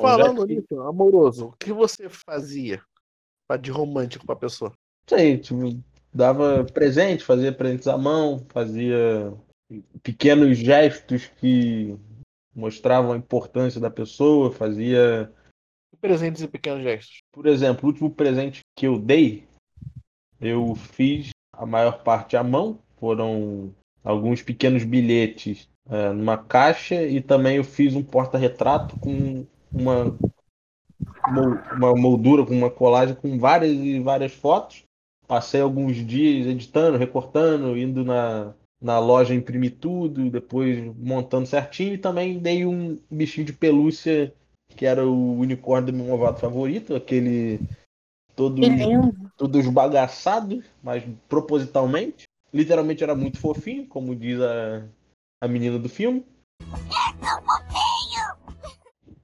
Falando nisso, amoroso, o que você fazia de romântico pra pessoa? Sei, tipo, dava presente, fazia presentes à mão, fazia pequenos gestos que mostravam a importância da pessoa, fazia. Presentes e pequenos gestos. Por exemplo, o último presente que eu dei, eu fiz a maior parte à mão, foram alguns pequenos bilhetes é, numa caixa e também eu fiz um porta-retrato com uma, uma moldura, com uma colagem com várias e várias fotos. Passei alguns dias editando, recortando, indo na, na loja imprimir tudo, depois montando certinho e também dei um bichinho de pelúcia que era o unicórnio do meu movado favorito, aquele todo, todo esbagaçado, mas propositalmente. Literalmente era muito fofinho, como diz a, a menina do filme.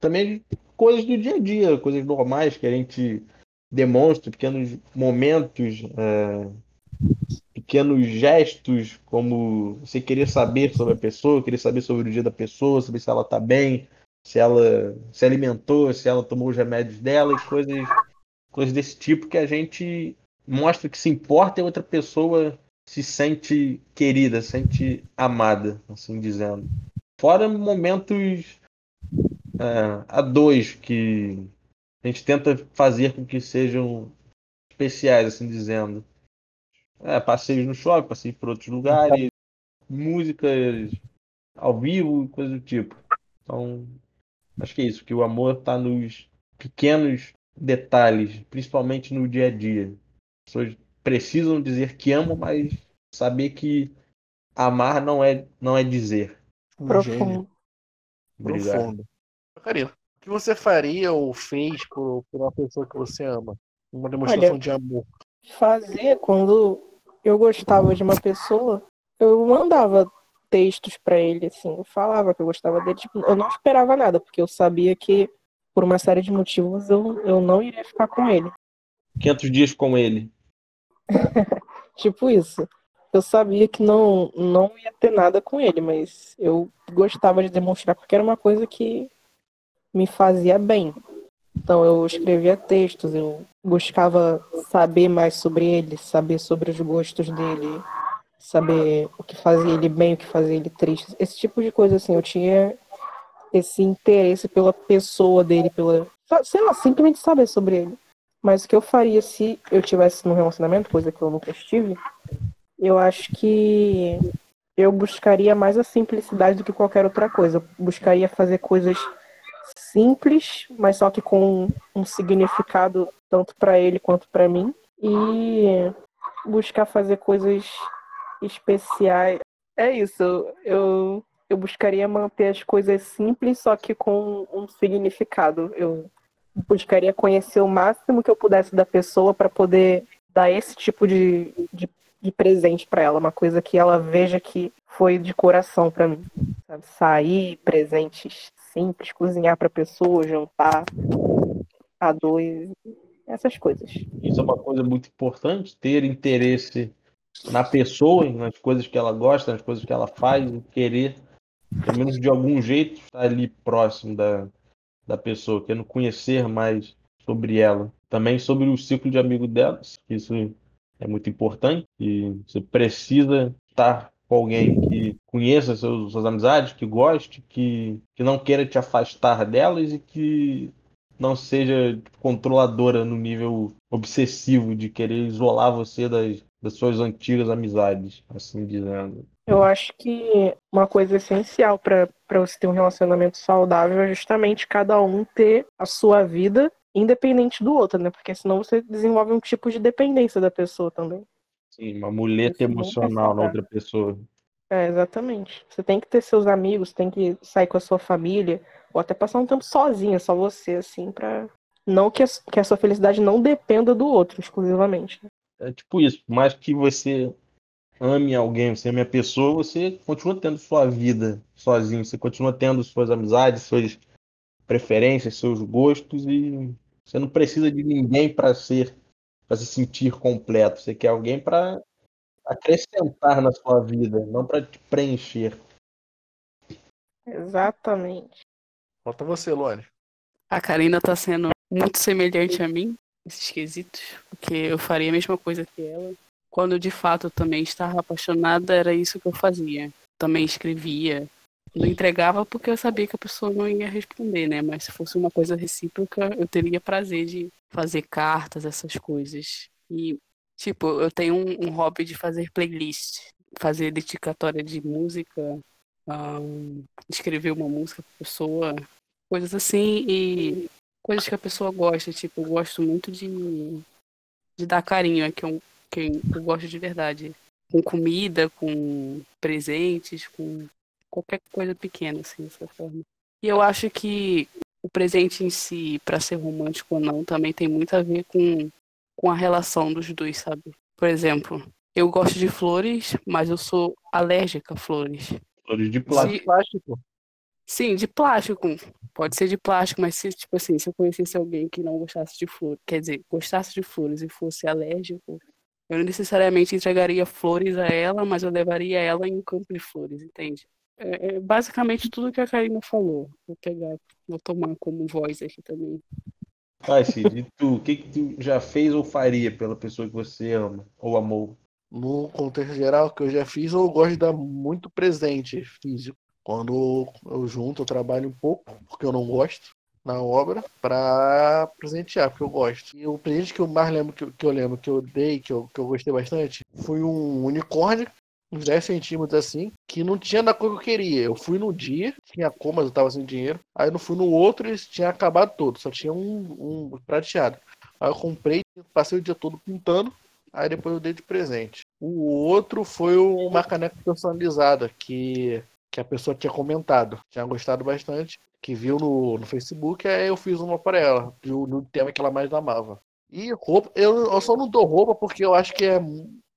Também coisas do dia a dia, coisas normais que a gente demonstra, pequenos momentos, é, pequenos gestos, como você querer saber sobre a pessoa, querer saber sobre o dia da pessoa, saber se ela está bem, se ela se alimentou, se ela tomou os remédios dela, e coisas, coisas desse tipo que a gente mostra que se importa e outra pessoa se sente querida, sente amada, assim dizendo. Fora momentos é, a dois que a gente tenta fazer com que sejam especiais, assim dizendo. É, passeios no shopping, passeios por outros lugares, músicas ao vivo, coisa do tipo. Então, acho que é isso, que o amor está nos pequenos detalhes, principalmente no dia a dia. As pessoas precisam dizer que amam, mas saber que amar não é, não é dizer. Profundo. Obrigado. Profundo. Karina, o que você faria ou fez por, por uma pessoa que você ama? Uma demonstração Olha, de amor. Fazer quando eu gostava de uma pessoa, eu mandava textos para ele, assim, eu falava que eu gostava dele. Tipo, eu não esperava nada, porque eu sabia que, por uma série de motivos, eu, eu não iria ficar com ele. 500 dias com ele. tipo isso. Eu sabia que não, não ia ter nada com ele, mas eu gostava de demonstrar porque era uma coisa que me fazia bem. Então eu escrevia textos, eu buscava saber mais sobre ele, saber sobre os gostos dele, saber o que fazia ele bem, o que fazia ele triste. Esse tipo de coisa assim, eu tinha esse interesse pela pessoa dele, pela, sei lá, simplesmente saber sobre ele. Mas o que eu faria se eu tivesse num relacionamento, coisa que eu nunca estive, eu acho que eu buscaria mais a simplicidade do que qualquer outra coisa. Eu buscaria fazer coisas simples, mas só que com um significado tanto para ele quanto para mim. E buscar fazer coisas especiais. É isso, eu, eu buscaria manter as coisas simples, só que com um significado. Eu buscaria conhecer o máximo que eu pudesse da pessoa para poder dar esse tipo de, de, de presente para ela, uma coisa que ela veja que foi de coração para mim. Sabe? Sair, presentes simples, cozinhar para pessoa, jantar a dois, essas coisas. Isso é uma coisa muito importante, ter interesse na pessoa, nas coisas que ela gosta, nas coisas que ela faz, querer, pelo menos de algum jeito, estar ali próximo da, da pessoa, querendo conhecer mais sobre ela. Também sobre o ciclo de amigo delas, isso é muito importante e você precisa estar com alguém que conheça seus, suas amizades, que goste, que, que não queira te afastar delas e que não seja controladora no nível obsessivo de querer isolar você das, das suas antigas amizades, assim dizendo. Eu acho que uma coisa essencial para você ter um relacionamento saudável é justamente cada um ter a sua vida independente do outro, né? Porque senão você desenvolve um tipo de dependência da pessoa também. Sim, uma muleta emocional na outra pessoa. É, exatamente. Você tem que ter seus amigos, tem que sair com a sua família, ou até passar um tempo sozinha, só você, assim, pra. Não que a, que a sua felicidade não dependa do outro, exclusivamente. É tipo isso, por mais que você ame alguém, você ame a pessoa, você continua tendo sua vida sozinho, você continua tendo suas amizades, suas preferências, seus gostos e você não precisa de ninguém para ser para se sentir completo. Você quer alguém para acrescentar na sua vida, não para te preencher. Exatamente. Falta você, Lore. A Karina tá sendo muito semelhante a mim, nesses quesitos, porque eu faria a mesma coisa que ela. Quando de fato eu também estava apaixonada, era isso que eu fazia. Também escrevia. Não entregava porque eu sabia que a pessoa não ia responder, né? Mas se fosse uma coisa recíproca, eu teria prazer de fazer cartas, essas coisas. E, tipo, eu tenho um, um hobby de fazer playlist, fazer dedicatória de música, um, escrever uma música pra pessoa, coisas assim, e coisas que a pessoa gosta. Tipo, eu gosto muito de, de dar carinho a quem, quem eu gosto de verdade. Com comida, com presentes, com qualquer coisa pequena, assim, dessa forma. E eu acho que o presente em si, para ser romântico ou não, também tem muito a ver com, com a relação dos dois, sabe? Por exemplo, eu gosto de flores, mas eu sou alérgica a flores. Flores de plástico. Sim, de plástico. Pode ser de plástico, mas se, tipo assim, se eu conhecesse alguém que não gostasse de flores, quer dizer, gostasse de flores e fosse alérgico, eu não necessariamente entregaria flores a ela, mas eu levaria ela em um campo de flores, entende? É, é basicamente tudo que a Karina falou. Vou pegar, vou tomar como voz aqui também. Vai, Cid, e tu, o que, que tu já fez ou faria pela pessoa que você ama ou amou? No contexto geral, que eu já fiz, eu gosto de dar muito presente físico. Quando eu junto, eu trabalho um pouco, porque eu não gosto, na obra, para presentear, porque eu gosto. E o presente que eu mais lembro, que eu, que eu lembro, que eu dei, que eu, que eu gostei bastante, foi um unicórnio, uns 10 centímetros assim, que não tinha da cor que eu queria. Eu fui no dia, tinha cor, mas eu tava sem dinheiro. Aí eu fui no outro e tinha acabado todo, só tinha um, um prateado. Aí eu comprei, passei o dia todo pintando, aí depois eu dei de presente. O outro foi uma caneca personalizada, que que a pessoa tinha comentado, tinha gostado bastante, que viu no, no Facebook, aí eu fiz uma para ela, no tema que ela mais amava. E roupa, eu, eu só não dou roupa porque eu acho que é,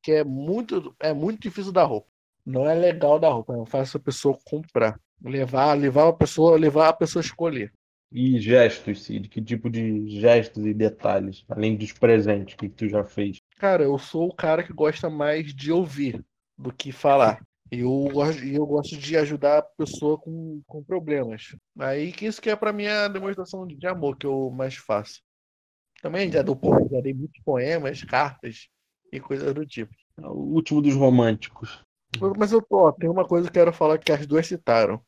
que é muito é muito difícil dar roupa. Não é legal dar roupa, não faz a pessoa comprar. Levar, levar a pessoa, levar a pessoa a escolher. E gestos, Cid? Que tipo de gestos e detalhes, além dos presentes que tu já fez? Cara, eu sou o cara que gosta mais de ouvir do que falar. E eu, eu gosto de ajudar a pessoa com, com problemas. Aí que isso que é para mim a demonstração de amor que eu mais faço. Também já, dou, já dei muitos poemas, cartas e coisas do tipo. É o último dos românticos. Mas eu tô, tem uma coisa que eu quero falar que as duas citaram.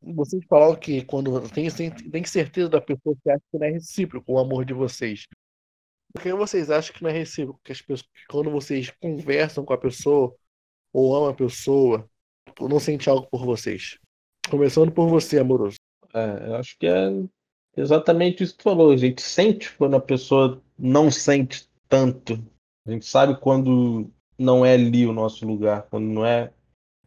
Vocês falaram que quando tem, tem certeza da pessoa que acha que não é recíproco o amor de vocês. Por que vocês acham que não é recíproco? Que as pessoas, quando vocês conversam com a pessoa, ou ama a pessoa ou não sente algo por vocês? Começando por você, amoroso. É, eu acho que é exatamente isso que tu falou. A gente sente quando a pessoa não sente tanto. A gente sabe quando não é ali o nosso lugar, quando não é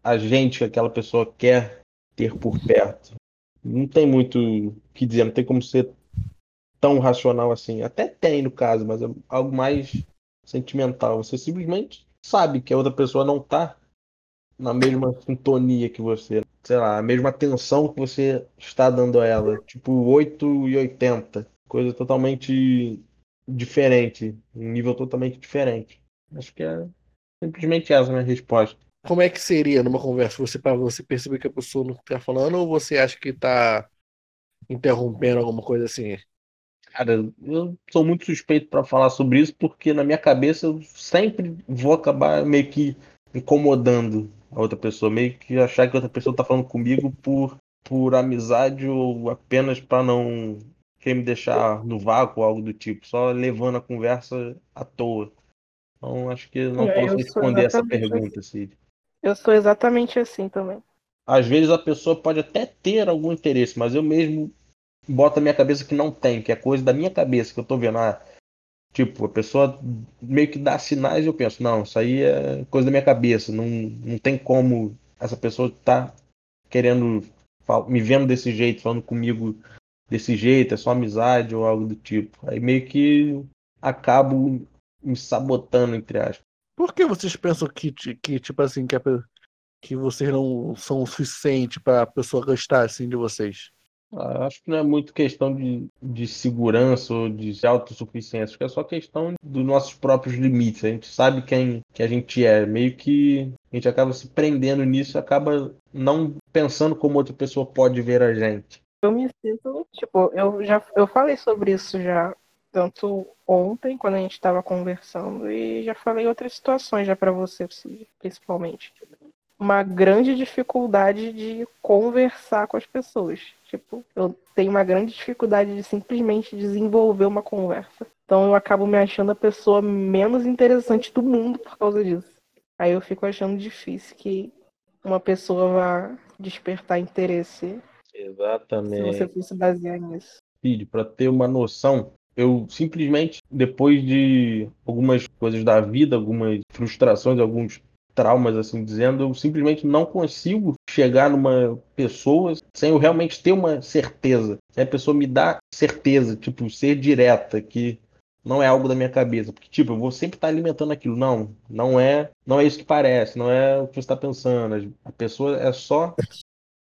a gente que aquela pessoa quer ter por perto. Não tem muito o que dizer, não tem como ser tão racional assim. Até tem no caso, mas é algo mais sentimental. Você simplesmente sabe que a outra pessoa não tá na mesma sintonia que você, sei lá, a mesma atenção que você está dando a ela, tipo 8 e 80, coisa totalmente diferente, um nível totalmente diferente. Acho que é simplesmente essa a minha resposta. Como é que seria numa conversa você para você perceber que a pessoa não está falando ou você acha que está interrompendo alguma coisa assim? Cara, eu sou muito suspeito para falar sobre isso porque na minha cabeça eu sempre vou acabar meio que incomodando a outra pessoa, meio que achar que a outra pessoa tá falando comigo por, por amizade ou apenas para não querer me deixar no vácuo ou algo do tipo, só levando a conversa à toa. Então acho que não é, posso responder essa pergunta, assim. Cid. Eu sou exatamente assim também. Às vezes a pessoa pode até ter algum interesse, mas eu mesmo bota a minha cabeça que não tem, que é coisa da minha cabeça, que eu tô vendo. Ah, tipo, a pessoa meio que dá sinais e eu penso, não, isso aí é coisa da minha cabeça. Não, não tem como essa pessoa tá querendo, me vendo desse jeito, falando comigo desse jeito, é só amizade ou algo do tipo. Aí meio que acabo me sabotando, entre aspas. Por que vocês pensam que, que tipo assim, que, a, que vocês não são o suficiente para a pessoa gostar assim de vocês? Ah, acho que não é muito questão de, de segurança ou de autossuficiência, acho que é só questão dos nossos próprios limites. A gente sabe quem que a gente é, meio que a gente acaba se prendendo nisso e acaba não pensando como outra pessoa pode ver a gente. Eu me sinto, tipo, eu já eu falei sobre isso já, tanto ontem, quando a gente estava conversando, e já falei outras situações já para você, principalmente. Uma grande dificuldade de conversar com as pessoas. Tipo, eu tenho uma grande dificuldade de simplesmente desenvolver uma conversa. Então eu acabo me achando a pessoa menos interessante do mundo por causa disso. Aí eu fico achando difícil que uma pessoa vá despertar interesse. Exatamente. Se você fosse basear nisso. Filho, para ter uma noção, eu simplesmente, depois de algumas coisas da vida, algumas frustrações, alguns traumas, assim dizendo, eu simplesmente não consigo chegar numa pessoa sem eu realmente ter uma certeza. Se a pessoa me dá certeza, tipo, ser direta, que não é algo da minha cabeça. Porque, tipo, eu vou sempre estar alimentando aquilo. Não, não é, não é isso que parece, não é o que você está pensando. A pessoa é só.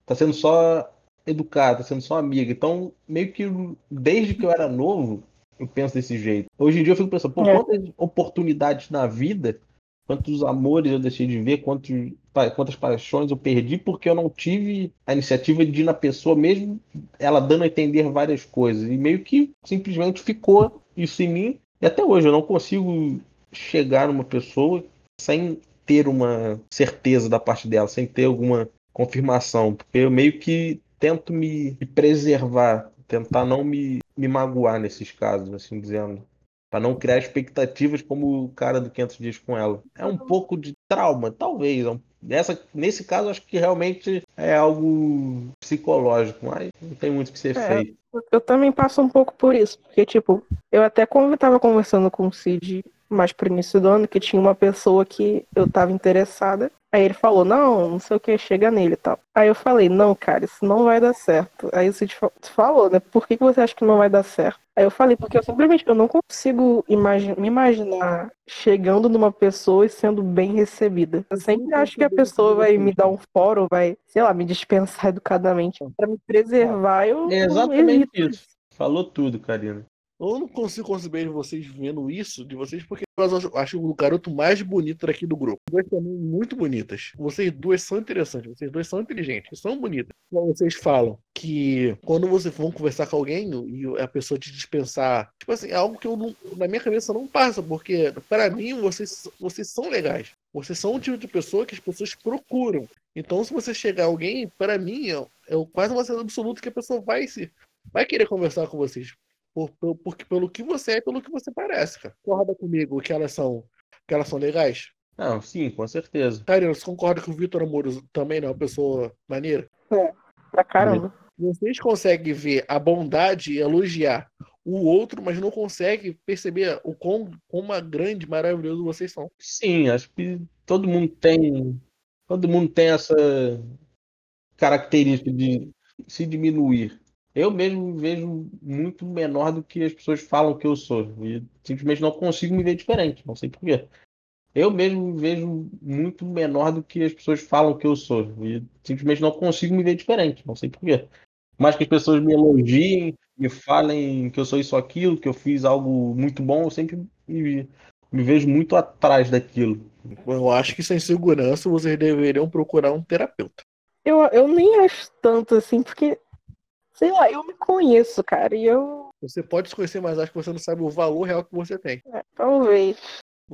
está sendo só educada, sendo só amiga. Então, meio que desde que eu era novo, eu penso desse jeito. Hoje em dia eu fico pensando, pô, é. quantas oportunidades na vida, quantos amores eu deixei de ver, quantos, quantas paixões eu perdi porque eu não tive a iniciativa de ir na pessoa, mesmo ela dando a entender várias coisas. E meio que simplesmente ficou isso em mim. E até hoje eu não consigo chegar numa pessoa sem ter uma certeza da parte dela, sem ter alguma confirmação, porque eu meio que tento me preservar, tentar não me, me magoar nesses casos, assim dizendo, para não criar expectativas como o cara do 500 dias com ela. É um pouco de trauma, talvez, é Nessa, nesse caso, acho que realmente é algo psicológico, mas não tem muito que ser é, feito. Eu também passo um pouco por isso, porque, tipo, eu até quando estava conversando com o Cid mais pro início do ano, que tinha uma pessoa que eu tava interessada, Aí ele falou, não, não sei o que, chega nele e tal. Aí eu falei, não, cara, isso não vai dar certo. Aí o Cid falou, né, por que, que você acha que não vai dar certo? Aí eu falei, porque eu simplesmente eu não consigo imagi me imaginar chegando numa pessoa e sendo bem recebida. Eu sempre acho que a pessoa vai me dar um fórum, vai, sei lá, me dispensar educadamente. para me preservar, eu. É exatamente isso. Falou tudo, Karina. Eu não consigo conceber vocês vendo isso de vocês, porque eu acho o garoto mais bonito daqui do grupo. Duas também muito bonitas. Vocês duas são interessantes, vocês duas são inteligentes, são bonitas. Vocês falam que quando vocês vão conversar com alguém e a pessoa te dispensar, tipo assim, é algo que eu não, na minha cabeça não passa, porque para mim vocês, vocês são legais. Vocês são o tipo de pessoa que as pessoas procuram. Então, se você chegar alguém, para mim, é, é quase uma certeza absoluta que a pessoa vai se vai querer conversar com vocês. Por, por, porque pelo que você é e pelo que você parece, cara. Concorda comigo que elas são, que elas são legais? Não, sim, com certeza. Karina, você concorda que o Vitor Amoroso também não é uma pessoa maneira? É, pra caramba. Vocês conseguem ver a bondade e elogiar o outro, mas não conseguem perceber o quão, quão grande, maravilhoso vocês são. Sim, acho que todo mundo tem. Todo mundo tem essa característica de se diminuir eu mesmo me vejo muito menor do que as pessoas falam que eu sou. E simplesmente não consigo me ver diferente. Não sei porquê. Eu mesmo me vejo muito menor do que as pessoas falam que eu sou. E simplesmente não consigo me ver diferente. Não sei porquê. Mas que as pessoas me elogiem, me falem que eu sou isso ou aquilo, que eu fiz algo muito bom, eu sempre me, me vejo muito atrás daquilo. Eu acho que sem segurança vocês deveriam procurar um terapeuta. Eu, eu nem acho tanto assim, porque Sei lá, eu me conheço, cara, e eu. Você pode se conhecer, mas acho que você não sabe o valor real que você tem. É, talvez.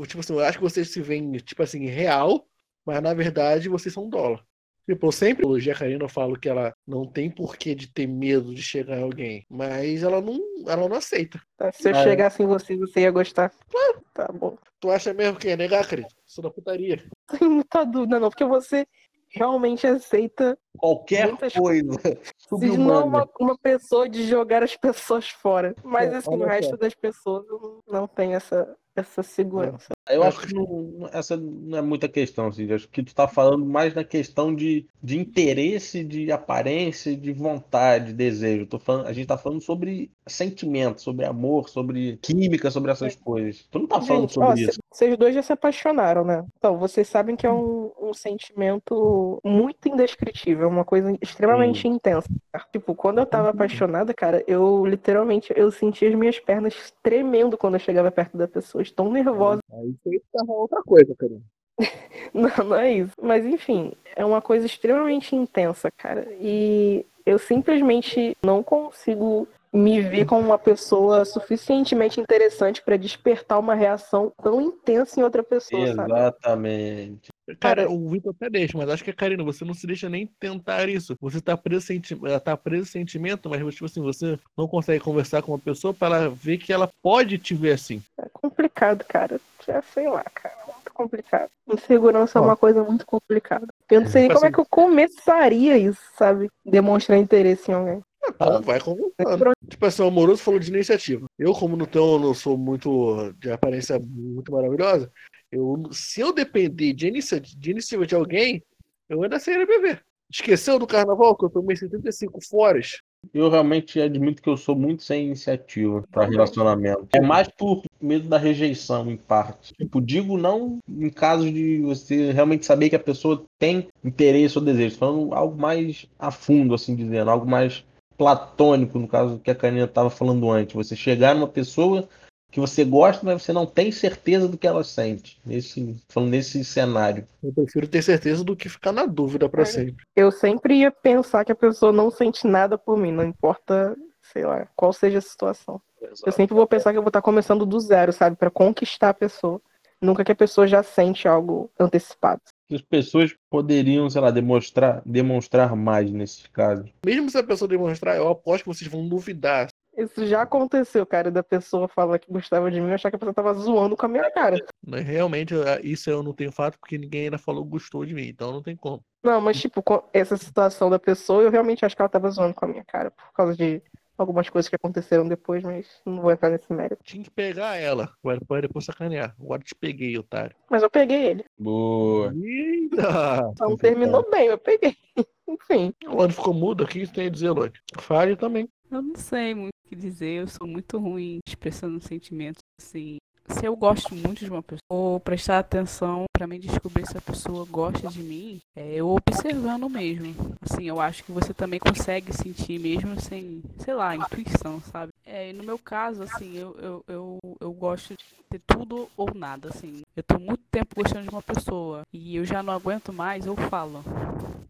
Tipo assim, eu acho que vocês se veem, tipo assim, real, mas na verdade vocês são dólar. Tipo, eu sempre, o Karina, eu falo que ela não tem porquê de ter medo de chegar em alguém, mas ela não, ela não aceita. Tá, se eu ah, chegasse em você, você ia gostar. Claro. Tá bom. Tu acha mesmo que ia negar, Karina? Sou da putaria. Tem muita dúvida, não, porque você realmente aceita qualquer coisa. Se não uma, uma pessoa de jogar as pessoas fora. Mas é, assim, o resto das pessoas não tem essa, essa segurança. Eu acho que não, essa não é muita questão, assim. Acho que tu tá falando mais na questão de, de interesse, de aparência, de vontade, desejo. Tô falando, a gente tá falando sobre sentimento, sobre amor, sobre química, sobre essas coisas. Tu não tá falando gente, sobre ó, isso. Vocês dois já se apaixonaram, né? Então, vocês sabem que é um, um sentimento muito indescritível, uma coisa extremamente hum. intensa. Tipo, quando eu tava apaixonada, cara, eu literalmente eu sentia as minhas pernas tremendo quando eu chegava perto da pessoa, tão nervosa. Aí você tá outra coisa, cara. não, não é isso. Mas enfim, é uma coisa extremamente intensa, cara. E Eu simplesmente não consigo me ver como uma pessoa suficientemente interessante para despertar uma reação tão intensa em outra pessoa, sabe? Exatamente. Cara, Cara, o Vitor até deixa, mas acho que, Karina, você não se deixa nem tentar isso. Você tá preso, senti ela tá preso sentimento, mas tipo assim, você não consegue conversar com uma pessoa para ela ver que ela pode te ver assim. É complicado, cara. Já sei lá, cara. Muito complicado. Insegurança é uma coisa muito complicada. Eu não sei nem como é que eu começaria isso, sabe? Demonstrar interesse em alguém. Então, vai conversando. Tipo assim, o amoroso falou de iniciativa. Eu, como não, tenho, não sou muito de aparência muito maravilhosa, eu, se eu depender de, inicia, de iniciativa de alguém, eu ainda seria beber. Esqueceu do carnaval que eu tomei 75 foras? Eu realmente admito que eu sou muito sem iniciativa para relacionamento. É mais por medo da rejeição, em parte. Tipo, digo não em casos de você realmente saber que a pessoa tem interesse ou desejo. Falando algo mais a fundo, assim dizendo, algo mais platônico, no caso que a Karina estava falando antes. Você chegar numa pessoa que você gosta, mas você não tem certeza do que ela sente. Nesse, falando nesse cenário. Eu prefiro ter certeza do que ficar na dúvida para É. sempre. Eu sempre ia pensar que a pessoa não sente nada por mim, não importa, sei lá, qual seja a situação. Eu sempre vou pensar que eu vou estar começando do zero, sabe? Pra conquistar a pessoa. Nunca que a pessoa já sente algo antecipado. Que as pessoas poderiam, sei lá, demonstrar, demonstrar mais nesse caso. Mesmo se a pessoa demonstrar, eu aposto que vocês vão duvidar. Isso já aconteceu, cara, da pessoa falar que gostava de mim e achar que a pessoa tava zoando com a minha cara. Mas realmente, eu- isso eu não tenho fato, porque ninguém ainda falou que gostou de mim, então não tem como. Não, mas tipo, com essa situação da pessoa, eu realmente acho que ela tava zoando com a minha cara por causa de algumas coisas que aconteceram depois, mas não vou entrar nesse mérito. Tinha que pegar ela, agora pode depois sacanear. Agora te peguei, otário. Mas eu peguei ele. Boa. Eita! Então terminou bem, eu peguei. Enfim. O Lone ficou mudo, o que você tem a dizer, Lone? Fale também. Eu não sei muito o que dizer, eu sou muito ruim expressando sentimentos assim. Se eu gosto muito de uma pessoa, ou prestar atenção pra mim descobrir se a pessoa gosta de mim, é eu observando mesmo. Assim, eu acho que você também consegue sentir mesmo sem, sei lá, intuição, sabe? É, no meu caso, assim, eu, eu, eu, eu gosto de ter tudo ou nada, assim. Eu tô muito tempo gostando de uma pessoa e eu já não aguento mais, eu falo.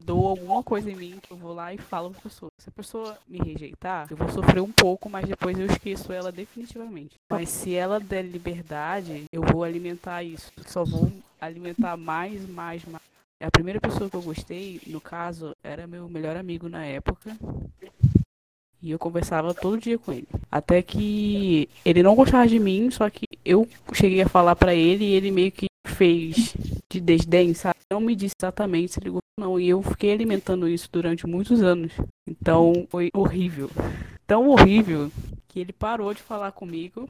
Dou alguma coisa em mim que eu vou lá e falo pra pessoa. Se a pessoa me rejeitar, eu vou sofrer um pouco, mas depois eu esqueço ela definitivamente. Mas se ela der liberdade, eu vou alimentar isso. Só vou alimentar mais, mais, mais. A primeira pessoa que eu gostei, no caso, era meu melhor amigo na época. E eu conversava todo dia com ele. Até que ele não gostava de mim, só que eu cheguei a falar pra ele e ele meio que fez de desdém, sabe? Não me disse exatamente se ele não. E eu fiquei alimentando isso durante muitos anos. Então foi horrível. Tão horrível que ele parou de falar comigo.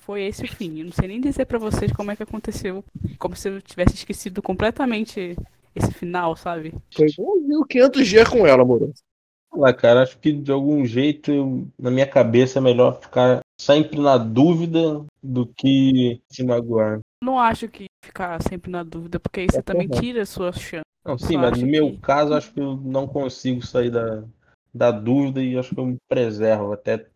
Foi esse o fim. Eu não sei nem dizer pra vocês como é que aconteceu. Como se eu tivesse esquecido completamente esse final, sabe? Foi igualzinho 500 dias com ela, amoroso. Lá, cara, acho que de algum jeito, eu- na minha cabeça, é melhor ficar sempre na dúvida do que se magoar. Não acho que ficar sempre na dúvida, porque aí você também correto. tira a sua chance. Não, sim, mas no meu que- caso, acho que eu não consigo sair da, da dúvida e acho que eu me preservo até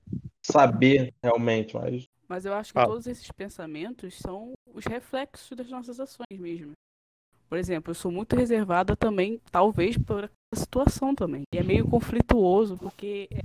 saber realmente, mas Mas eu acho que Ah. todos esses pensamentos são os reflexos das nossas ações mesmo. Por exemplo, eu sou muito reservada também, talvez por essa situação também. E é meio conflituoso, porque é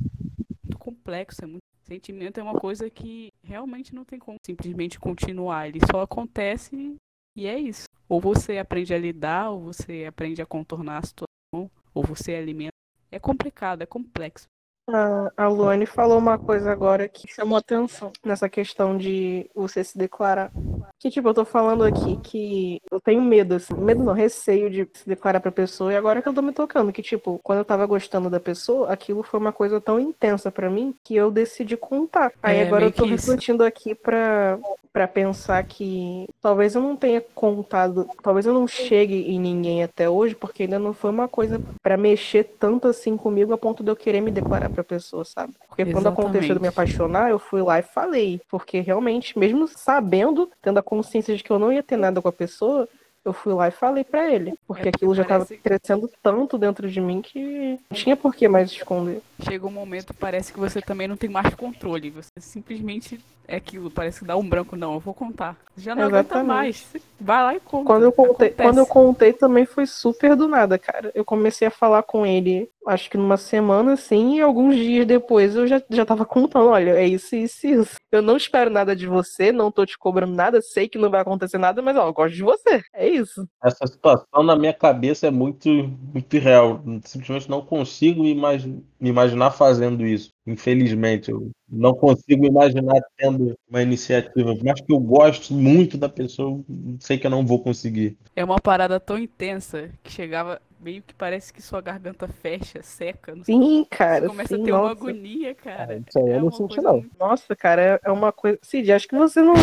muito complexo, é muito. Sentimento é uma coisa que realmente não tem como simplesmente continuar. Ele só acontece e é isso. Ou você aprende a lidar, ou você aprende a contornar a situação, ou você alimenta. É complicado, é complexo. A, a Luane falou uma coisa agora que chamou atenção nessa questão de você se declarar. Que, tipo, eu tô falando aqui que eu tenho medo, assim, medo não, receio de se declarar pra pessoa, e agora que eu tô me tocando, que, tipo, quando eu tava gostando da pessoa, aquilo foi uma coisa tão intensa pra mim que eu decidi contar. Aí É, agora eu tô isso. refletindo aqui pra, pra pensar que talvez eu não tenha contado, talvez eu não chegue em ninguém até hoje, porque ainda não foi uma coisa pra mexer tanto assim comigo a ponto de eu querer me declarar pra pessoa, sabe? Porque quando aconteceu de me Exatamente. apaixonar, eu fui lá e falei. Porque realmente, mesmo sabendo, tendo a consciência de que eu não ia ter nada com a pessoa, eu fui lá e falei pra ele. Porque É aquilo já tava crescendo tanto dentro de mim que não tinha por que mais esconder. chega um momento parece que você também não tem mais controle. Você simplesmente é aquilo, parece que dá um branco, não, eu vou contar. Já não aguenta Exatamente. mais. Vai lá e conta. Quando eu contei, Acontece. quando eu contei também foi super do nada, cara. Eu comecei a falar com ele, acho que numa semana assim, e alguns dias depois eu já, já tava contando, olha, é isso, isso, isso. Eu não espero nada de você, não tô te cobrando nada, sei que não vai acontecer nada, mas ó, eu gosto de você. É isso. Essa situação na minha cabeça é muito, muito real. Simplesmente não consigo imagi- me imaginar fazendo isso. Infelizmente, eu não consigo imaginar tendo uma iniciativa. Mais que eu gosto muito da pessoa, sei que eu não vou conseguir. É uma parada tão intensa que chegava meio que parece que sua garganta fecha, seca. Não sei. Sim, cara. Você começa sim, a ter uma nossa. agonia, cara. isso aí eu É não uma senti, não. muito- Nossa, cara, é- uma coisa. Cid, acho que você não.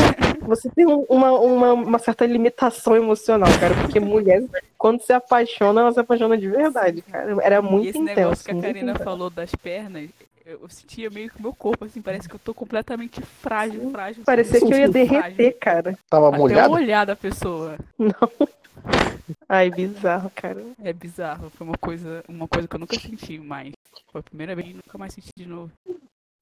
Você tem um- uma, uma, uma certa limitação emocional, cara. Porque mulher, quando se apaixona, ela se apaixona de verdade, cara. Era E muito esse intenso. negócio que a Karina intenso. falou das pernas, eu sentia meio que meu corpo, assim, parece que eu tô completamente frágil, frágil. Parecia que eu ia frágil. derreter, cara. Tava Até molhado? o olhar da pessoa. Ai, bizarro, cara. É bizarro. Foi uma coisa, uma coisa que eu nunca senti mais. Foi a primeira vez e nunca mais senti de novo.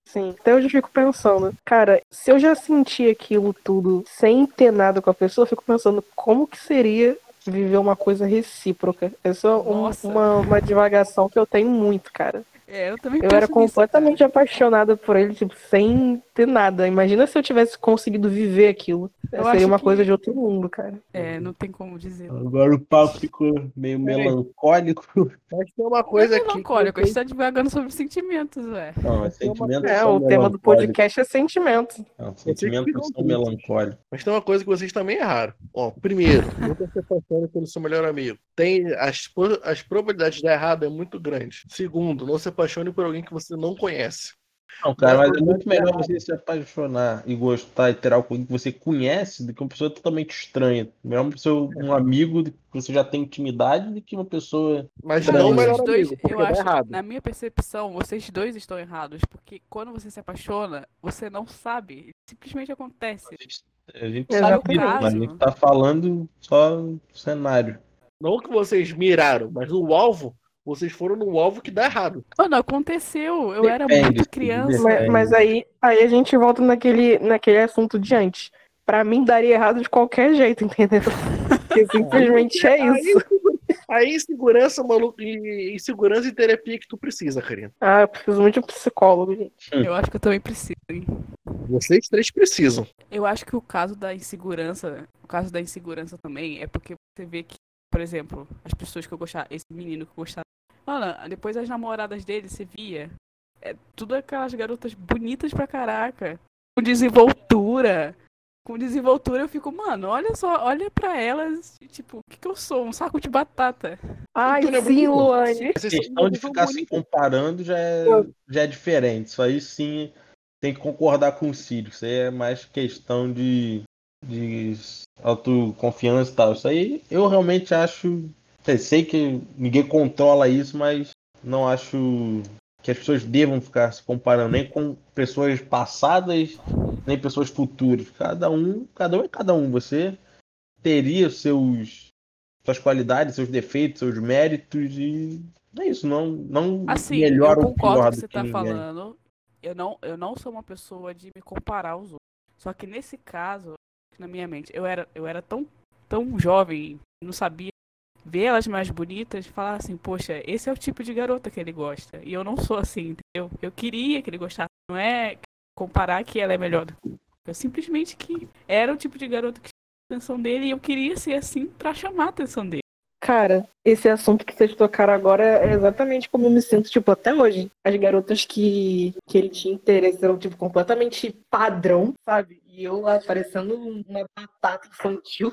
Sim, hoje eu fico pensando, cara, se eu já senti aquilo tudo sem ter nada com a pessoa, eu fico pensando como que seria viver uma coisa recíproca. Essa é um- Nossa. uma, uma divagação que eu tenho muito, cara. É, eu também Eu era completamente apaixonada por ele, tipo, sem ter nada. Imagina se eu tivesse conseguido viver aquilo. Eu Seria uma que- coisa de outro mundo, cara. É, não tem como dizer. Agora o papo ficou meio melancólico. Mas tem uma Coisa é aqui. melancólico, a gente tá divagando sobre sentimentos, ué. Não, é sentimentos É, são o tema do podcast é sentimento. Não, sentimentos ficam são melancólicos. Mas tem uma coisa que vocês também erraram. Ó, primeiro, nunca se apaixone pelo seu melhor amigo. Tem as, as probabilidades de dar errado é muito grande. Segundo, não se apaixone por alguém que você não conhece. Não, cara, mas é não muito melhor você se apaixonar e gostar e ter algo que você conhece do que uma pessoa totalmente estranha. Melhor uma pessoa, um amigo que você já tem intimidade do que uma pessoa. Mas Não, não mas dois, amigo, eu acho, errado. na minha percepção, vocês dois estão errados, porque quando você se apaixona, você não sabe, simplesmente acontece. A gente Exatamente. sabe, mas a gente tá falando só do cenário. Não que vocês miraram, mas o alvo, vocês foram no alvo que dá errado. Mano, aconteceu, eu era Depende, muito criança. Mas, mas aí, aí a gente volta naquele, naquele assunto de antes. Pra mim daria errado de qualquer jeito, entendeu? Porque simplesmente é isso. Aí insegurança, maluco, e insegurança e terapia que tu precisa, Karina. Ah, eu preciso muito de um psicólogo, gente. Eu acho que eu também preciso, hein? Vocês três precisam. Eu acho que o caso da insegurança, o caso da insegurança também é porque você vê que, por exemplo, as pessoas que eu gostava, esse menino que eu gostava, mano, depois as namoradas dele, você via, é tudo aquelas garotas bonitas pra caraca, com desenvoltura, com desenvoltura eu fico, mano, olha só, olha pra elas, tipo, o que que eu sou? Um saco de batata. Ai, Antônio é sim, bonito. Luane. A questão de ficar se comparando já é, já é diferente. Isso aí sim tem que concordar com o Círio. Isso aí é mais questão de, de autoconfiança e tal. Isso aí eu realmente acho. Eu sei que ninguém controla isso, mas não acho que as pessoas devam ficar se comparando nem com pessoas passadas, nem pessoas futuras. Cada um, cada um é cada um. Você teria seus suas qualidades, seus defeitos, seus méritos e é isso, não não Assim, melhor eu ou concordo pior que você tá ninguém. falando. Eu não, eu não sou uma pessoa de me comparar aos outros. Só que nesse caso, na minha mente, eu era, eu era tão, tão jovem, não sabia ver elas mais bonitas e falar assim, poxa, esse é o tipo de garota que ele gosta. E eu não sou assim, entendeu? Eu queria que ele gostasse. Não é comparar que ela é melhor do que eu. Simplesmente que era o tipo de garota que chamava a atenção dele e eu queria ser assim pra chamar a atenção dele. Cara, esse assunto que vocês tocaram agora é exatamente como eu me sinto, tipo, até hoje. As garotas que, que ele tinha interesse eram, tipo, completamente padrão, sabe? E eu lá parecendo uma batata infantil.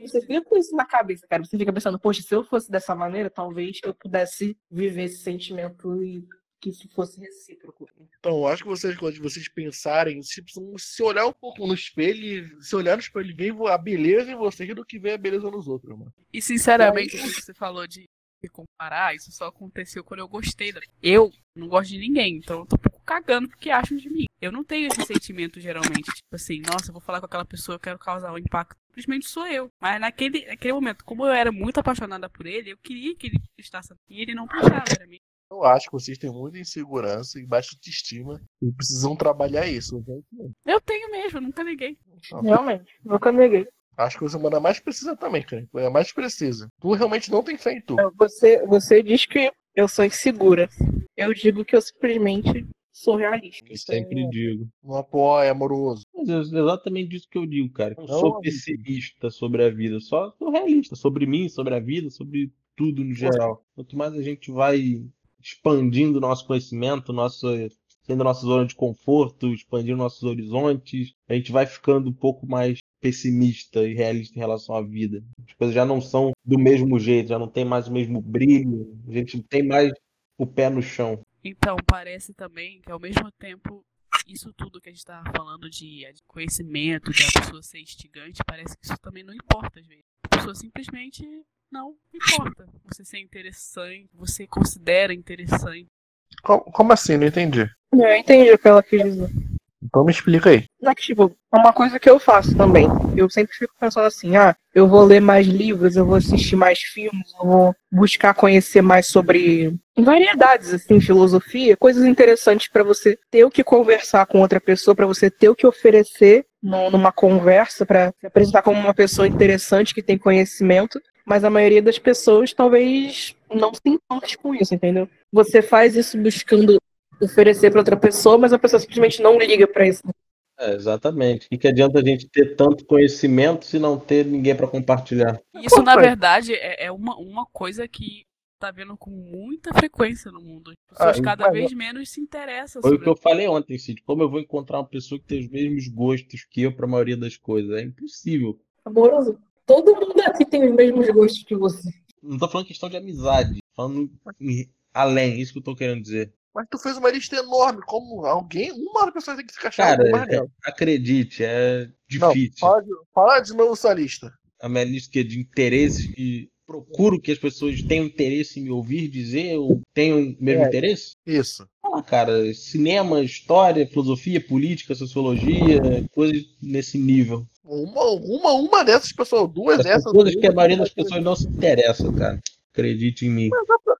Você fica com isso na cabeça, cara. Você fica pensando, poxa, se eu fosse dessa maneira, talvez eu pudesse viver esse sentimento e que isso fosse recíproco. Então, eu acho que vocês, quando vocês pensarem, se, se olhar um pouco no espelho, se olhar no espelho e ver a beleza em vocês do que ver a beleza nos outros, mano. E sinceramente, o que você falou de se comparar, isso só aconteceu quando eu gostei da. Eu não gosto de ninguém, então eu tô cagando porque acham de mim. Eu não tenho esse sentimento geralmente, tipo assim, nossa, eu vou falar com aquela pessoa, eu quero causar um impacto. Simplesmente sou eu. Mas naquele, naquele momento, como eu era muito apaixonada por ele, eu queria que ele prestasse e ele não prestava, era meio Eu acho que vocês têm muita insegurança e baixa autoestima e precisam trabalhar isso. Eu tenho mesmo, nunca neguei. Realmente, nunca neguei. Acho que você manda mais precisa também, cara. É mais precisa. Tu realmente não tem fé em tu. Você, você diz que eu sou insegura. Eu digo que eu simplesmente sou realista. Eu sempre digo. Não apoia, amoroso. Mas é exatamente isso que eu digo, cara. Eu Não, sou pessimista sobre a vida. Só sou realista sobre mim, sobre a vida, sobre tudo no geral. Quanto mais a gente vai expandindo nosso conhecimento, nosso, sendo nossa zona de conforto, expandindo nossos horizontes, a gente vai ficando um pouco mais pessimista e realista em relação à vida. As coisas já não são do mesmo jeito, já não tem mais o mesmo brilho, a gente não tem mais o pé no chão. Então, parece também que ao mesmo tempo, isso tudo que a gente tava falando de conhecimento, de a pessoa ser instigante, parece que isso também não importa às vezes. A pessoa simplesmente não importa. Você ser interessante, você considera interessante. Co- Como assim? Não entendi. Eu entendi o que ela quis dizer. Então me explica aí. Não é que, tipo, uma coisa que eu faço também. Eu sempre fico pensando assim, ah, eu vou ler mais livros, eu vou assistir mais filmes, eu vou buscar conhecer mais sobre variedades, assim, filosofia, coisas interessantes pra você ter o que conversar com outra pessoa, pra você ter o que oferecer nu- numa conversa, pra se apresentar como uma pessoa interessante que tem conhecimento. Mas a maioria das pessoas talvez não se importe com isso, entendeu? Você faz isso buscando oferecer pra outra pessoa, mas a pessoa simplesmente não liga pra isso. É, exatamente. O que, adianta a gente ter tanto conhecimento se não ter ninguém para compartilhar? Isso, na Concordo. verdade, é, é uma, uma coisa que tá vendo com muita frequência no mundo. As pessoas Ah, cada vez menos se interessam Foi o que eu falei ontem, Cid. Como eu vou encontrar uma pessoa que tem os mesmos gostos que eu para a maioria das coisas? É impossível. Amoroso, todo mundo aqui tem os mesmos gostos que você. Não tô falando questão de amizade, falando em- além, isso que eu tô querendo dizer. Mas tu fez uma lista enorme. Como alguém, uma pessoa tem que se encaixar Cara, é- acredite, é Não, difícil. fala de, fala de novo sua lista. A minha lista é de interesses e procuro que as pessoas tenham interesse em me ouvir dizer ou tenham o mesmo É. interesse. Isso. Ah, cara, cinema, história, filosofia, política, sociologia, coisas nesse nível. Uma, uma, uma dessas pessoas, duas Essas dessas. coisas que a maioria das pessoas não se interessa, cara. Acredite em mim.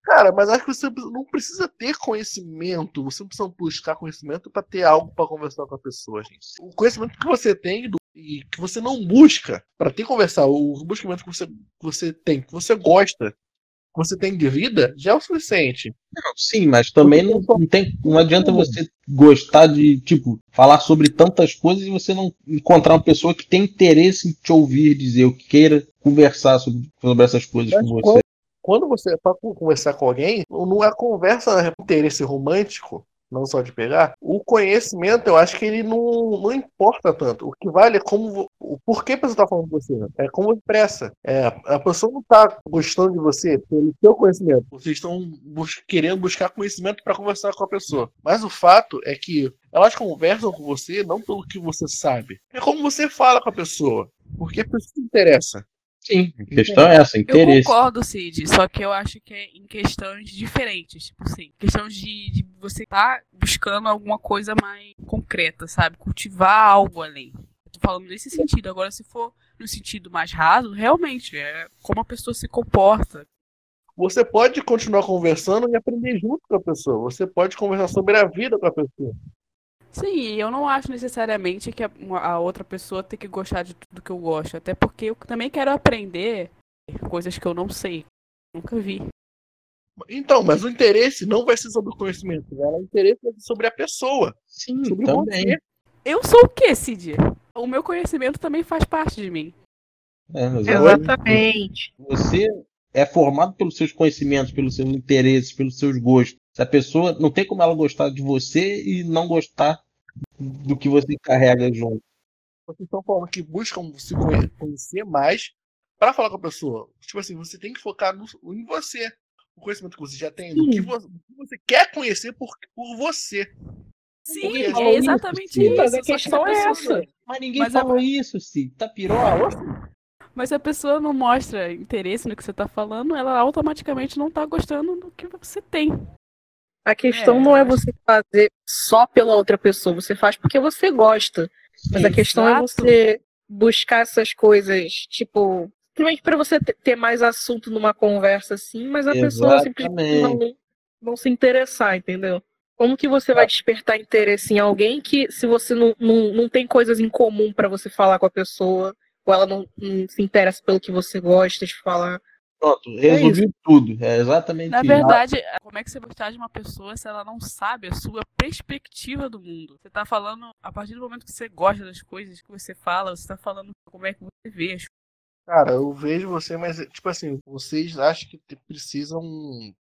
Cara, mas acho que você não precisa ter conhecimento. Você não precisa buscar conhecimento pra ter algo pra conversar com a pessoa, gente. O conhecimento que você tem do- e que você não busca pra ter conversar, o buscamento que você, que você tem, que você gosta, que você tem de vida, já é o suficiente. Não, sim, mas também não, não tem, não adianta você gostar de, tipo, falar sobre tantas coisas e você não encontrar uma pessoa que tem interesse em te ouvir dizer, ou que queira conversar sobre, sobre essas coisas Mas com você. Quando você para conversar com alguém, não é conversa é interesse romântico, não só de pegar. O conhecimento, eu acho que ele não, não importa tanto. O que vale é como o porquê a pessoa está falando com você. né? É como expressa. É, a pessoa não está gostando de você pelo seu conhecimento. Vocês estão bus- querendo buscar conhecimento para conversar com a pessoa. Mas o fato é que elas conversam com você não pelo que você sabe. É como você fala com a pessoa. Porque a pessoa se interessa. Sim, a questão é essa, Eu interesse. concordo, Cid, só que eu acho que é em questões diferentes, tipo assim, questão de, de você estar buscando alguma coisa mais concreta, sabe? Cultivar algo além. Eu tô falando nesse sentido. Agora, se for no sentido mais raso, realmente, é como a pessoa se comporta. Você pode continuar conversando e aprender junto com a pessoa. Você pode conversar sobre a vida com a pessoa. Sim, e eu não acho necessariamente que a, a outra pessoa tem que gostar de tudo que eu gosto. Até porque eu também quero aprender coisas que eu não sei. Nunca vi. Então, mas o interesse não vai ser sobre o conhecimento, né? o interesse vai ser sobre a pessoa, Sim, sobre também. você. Eu sou o quê, Cid? O meu conhecimento também faz parte de mim. É, mas Exatamente. Você é formado pelos seus conhecimentos, pelos seus interesses, pelos seus gostos. Se a pessoa não tem como ela gostar de você e não gostar do que você carrega junto. Vocês estão falando que buscam se conhe- conhecer mais para falar com a pessoa. Tipo assim, você tem que focar no- em você. O conhecimento que você já tem, no que Sim. você, o que você quer conhecer por, por você. Sim, é isso, exatamente isso. Mas a questão é essa. Mas ninguém Mas a- falou isso, Cid. Tá pirola? Mas se a pessoa não mostra interesse no que você tá falando, ela automaticamente não tá gostando do que você tem. A questão É, não é você fazer só pela outra pessoa, você faz porque você gosta. Mas a questão é Exato. você buscar essas coisas, tipo, simplesmente pra você te- ter mais assunto numa conversa assim, mas a pessoa simplesmente não, não se interessar, entendeu? Como que você vai despertar interesse em alguém que se você não, não, não tem coisas em comum para você falar com a pessoa, ou ela não, não, se interessa pelo que você gosta de falar? Pronto, resolvi é tudo. É exatamente Na verdade, como é que você vai gostar de uma pessoa se ela não sabe a sua perspectiva do mundo? Você tá falando, a partir do momento que você gosta das coisas que você fala, você tá falando como é que você vê as Cara, eu vejo você, mas, tipo assim, vocês acham que precisam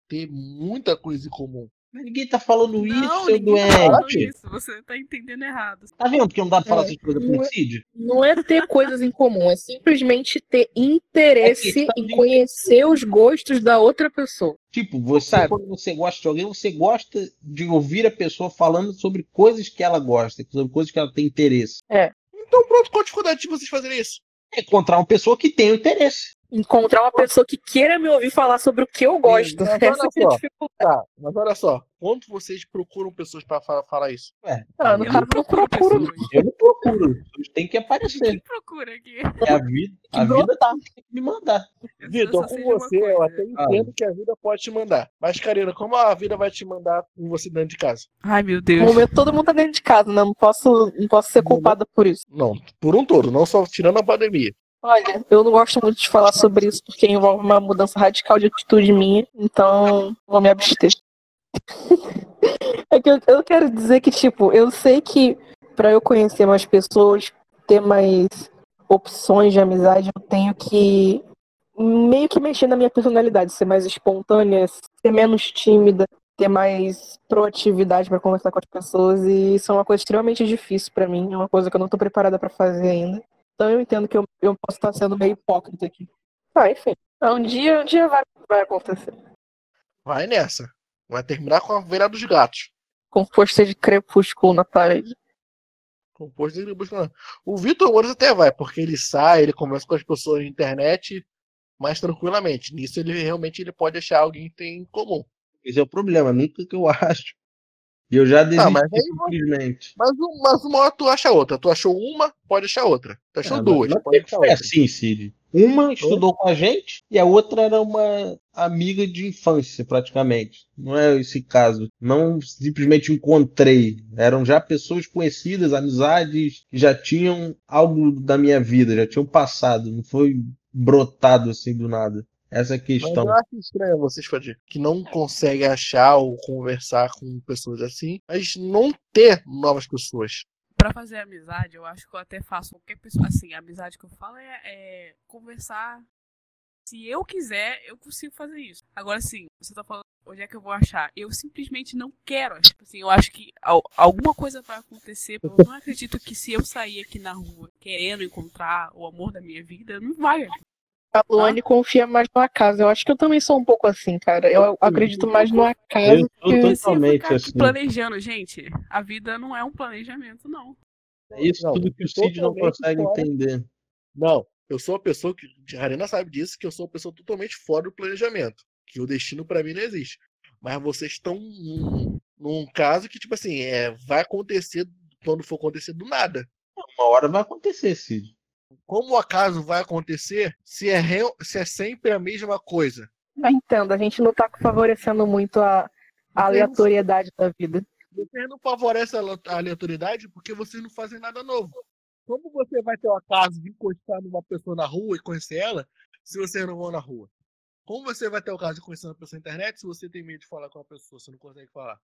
ter muita coisa em comum. Mas ninguém tá falando não, isso, seu doente. Tá falando isso. Você tá entendendo errado. Tá vendo que não dá pra falar é, essas coisas com o Cid? Não é ter coisas em comum, é simplesmente ter interesse é em conhecer os gostos da outra pessoa. Tipo, você, Sabe? quando você gosta de alguém, você gosta de ouvir a pessoa falando sobre coisas que ela gosta, sobre coisas que ela tem interesse. É. Então pronto, qual a dificuldade de vocês fazerem isso? encontrar uma pessoa que tenha interesse. Encontrar uma pessoa que queira me ouvir falar sobre o que eu gosto. Mas Essa é a dificuldade. Tá, mas olha só, quanto vocês procuram pessoas para falar, falar, isso? Ué, ah, eu, não procuro. procuro. Eu não procuro. Tem que aparecer. Quem procura aqui? É a vida, a vida tá, tem que me mandar. Vitor, com você, eu até entendo ah. que a vida pode te mandar. Mas, Karina, como a vida vai te mandar com você dentro de casa? Ai, meu Deus. No momento todo mundo tá dentro de casa, né? Não posso, não posso ser culpada por isso. Não, por um todo, não só tirando a pandemia. Olha, eu não gosto muito de falar sobre isso porque envolve uma mudança radical de atitude minha, então vou me abster. é que eu, eu quero dizer que, tipo, eu sei que para eu conhecer mais pessoas, ter mais opções de amizade, eu tenho que meio que mexer na minha personalidade, ser mais espontânea, ser menos tímida, ter mais proatividade para conversar com as pessoas e isso é uma coisa extremamente difícil para mim, é uma coisa que eu não tô preparada para fazer ainda. Então eu entendo que eu, eu posso estar sendo meio hipócrita aqui. Ah, enfim. Um dia, um dia vai, vai acontecer. Vai nessa. Vai terminar com a Veira dos Gatos. Com força de crepúsculo na parede. Com força de crepúsculo. O Vitor Mouros até vai, porque ele sai, ele conversa com as pessoas na internet mais tranquilamente. Nisso ele realmente ele pode achar alguém que tem em comum. Esse é o problema, nunca que eu acho. E eu já desisti, ah, mas aí, simplesmente. Mas, mas uma hora tu acha outra. Tu achou uma, pode achar outra. Tu achou é, duas, pode achar outra. É assim, Cid. Uma estudou com a gente e a outra era uma amiga de infância, praticamente. Não é esse caso. Não simplesmente encontrei. Eram já pessoas conhecidas, amizades que já tinham algo da minha vida, já tinham passado. Não foi brotado assim do nada. Essa é questão. Mas eu acho estranho vocês, Fadir, que não conseguem achar ou conversar com pessoas assim, mas não ter novas pessoas. Pra fazer amizade, eu acho que eu até faço qualquer pessoa. Assim, a amizade que eu falo é, é conversar. Se eu quiser, eu consigo fazer isso. Agora, sim, você tá falando onde é que eu vou achar? Eu simplesmente não quero. Tipo assim, eu acho que alguma coisa vai acontecer. Eu não acredito que se eu sair aqui na rua querendo encontrar o amor da minha vida, não vai. A Luane ah. confia mais no acaso. Eu acho que eu também sou um pouco assim, cara. Eu acredito mais no acaso. Eu que... totalmente assim. Planejando, gente. A vida não é um planejamento, não. É isso não, tudo que o Cid não consegue fora. entender. Não, eu sou uma pessoa que. A Arena sabe disso, que eu sou uma pessoa totalmente fora do planejamento. Que o destino para mim não existe. Mas vocês estão num, num, caso que, tipo assim, é, vai acontecer quando for acontecer do nada. Uma hora vai acontecer, Cid como o acaso vai acontecer se é, se é sempre a mesma coisa? Eu entendo, a gente não está favorecendo muito a, a aleatoriedade da vida. Você não favorece a aleatoriedade porque vocês não fazem nada novo. Como você vai ter o acaso de encostar numa pessoa na rua e conhecer ela se vocês não vão na rua? Como você vai ter o caso de conhecer uma pessoa na internet se você tem medo de falar com uma pessoa, você não consegue falar?